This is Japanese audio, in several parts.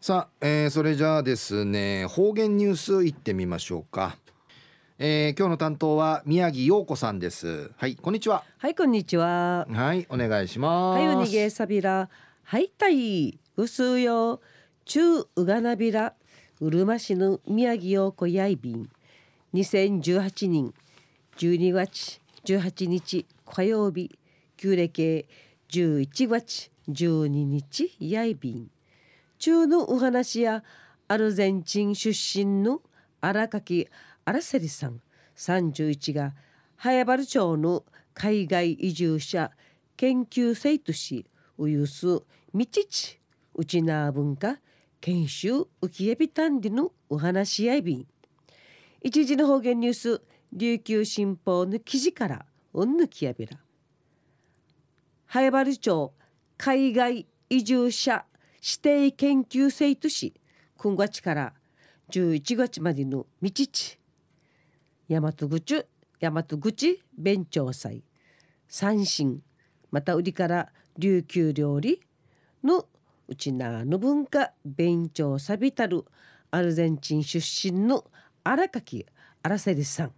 さあ、えー、それじゃあですね方言ニュースいってみましょうか、えー、今日の担当は宮城陽子さんです。はいこんにちは。はいこんにちは。はいお願いします。はいおにげさびら。はいたいうすよ。中うがなびら。うるま市の宮城陽子やいびん。2018年12月18日火曜日。旧暦11月12日やいびん中のお話やアルゼンチン出身の荒垣荒セリさん31が早原町の海外移住者研究生としウユスみちちうちな文化研修浮きえびたんでのお話し合いび一時の方言ニュース琉球新報の記事からうんぬきやびら。早原町海外移住者指定研究生とし今月から11月までの道地。大和口大和口弁長祭。三神また売りから琉球料理のうちなの文化弁長さびたるアルゼンチン出身の荒垣荒瀬さん。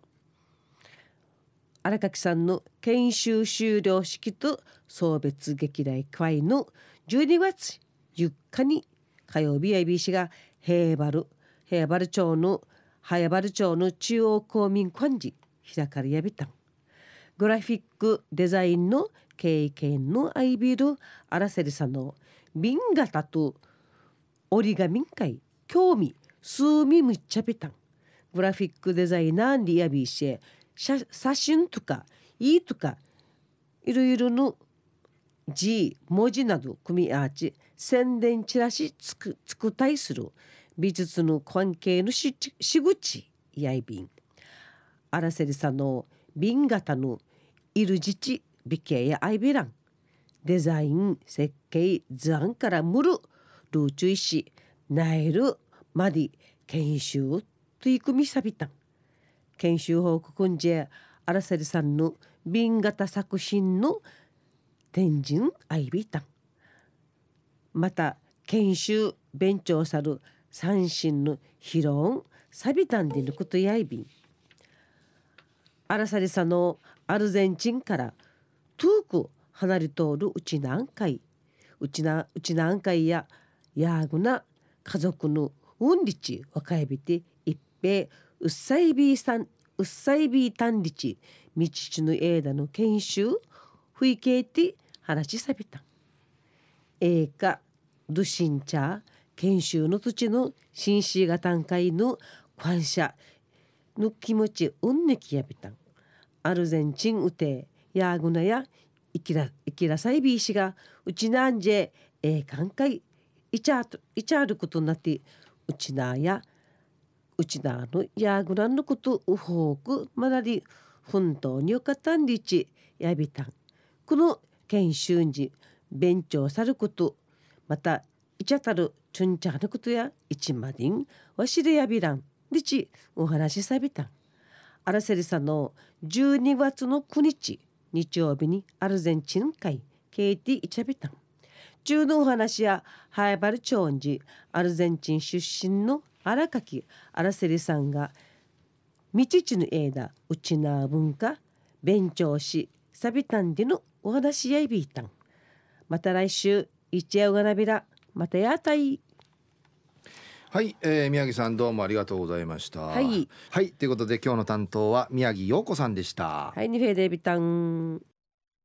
荒垣さんの研修終了式と送別劇来会の12月4日に火曜日 ABC が平原平原町の早原町の中央公民館寺開かれやびたん。グラフィックデザインの経験のアイビルアラセリさんの瓶型と折り紙会興味数味むっちゃびたん。グラフィックデザイナーリアビーシェ写真とかいいとかいろいろの字文字など組み合わせ宣伝チラシつくつくたいする美術の関係のしし口やいびん。あらせりさんの瓶型のいる自治美形やアイビラン。デザイン設計図案からむるルーチュイシナイルマディ研修取り組みさびた。ん研修報告んじゃあらせりさんの瓶型作品の天神アイビタンまた研修勉強さる三神のヒロンサビタンでぬくとやいびん。あらさりさのアルゼンチンから遠く離れ通るうち南海うちなうち南海やヤーグな家族のうんりち若いびて一平うっさいびさんうっさいびたんりち道ちの枝の研修ふいけいて話しさびた。映画ドゥシンチャー研修の土地の紳士が短会の感謝の気持ちうんねきやびたん。アルゼンチンうてヤーグナやイキライキラサイビー氏がうちなんじええかんかいいちゃいちゃることになってうちなやうちなのヤーグナのことうほうくまなり本当によかったんりちやびたん。この研修時勉強さることまたいちゃたるちゅんちゃのことや一までんわしれやびらんりちお話しさびた。んアラセリさんの12月の9日日曜日にアルゼンチン会ケイティイチャビタ。ン中のお話やハイバルチョンジアルゼンチン出身の荒垣。アラセリさんが道地の枝うちな文化勉強しサビタンでのお話やいびいたんまた来週一夜がなびら。またやたいはい、えー、宮城さんどうもありがとうございました。はい、はい、ということで今日の担当は宮城陽子さんでした。はいにフェデビタン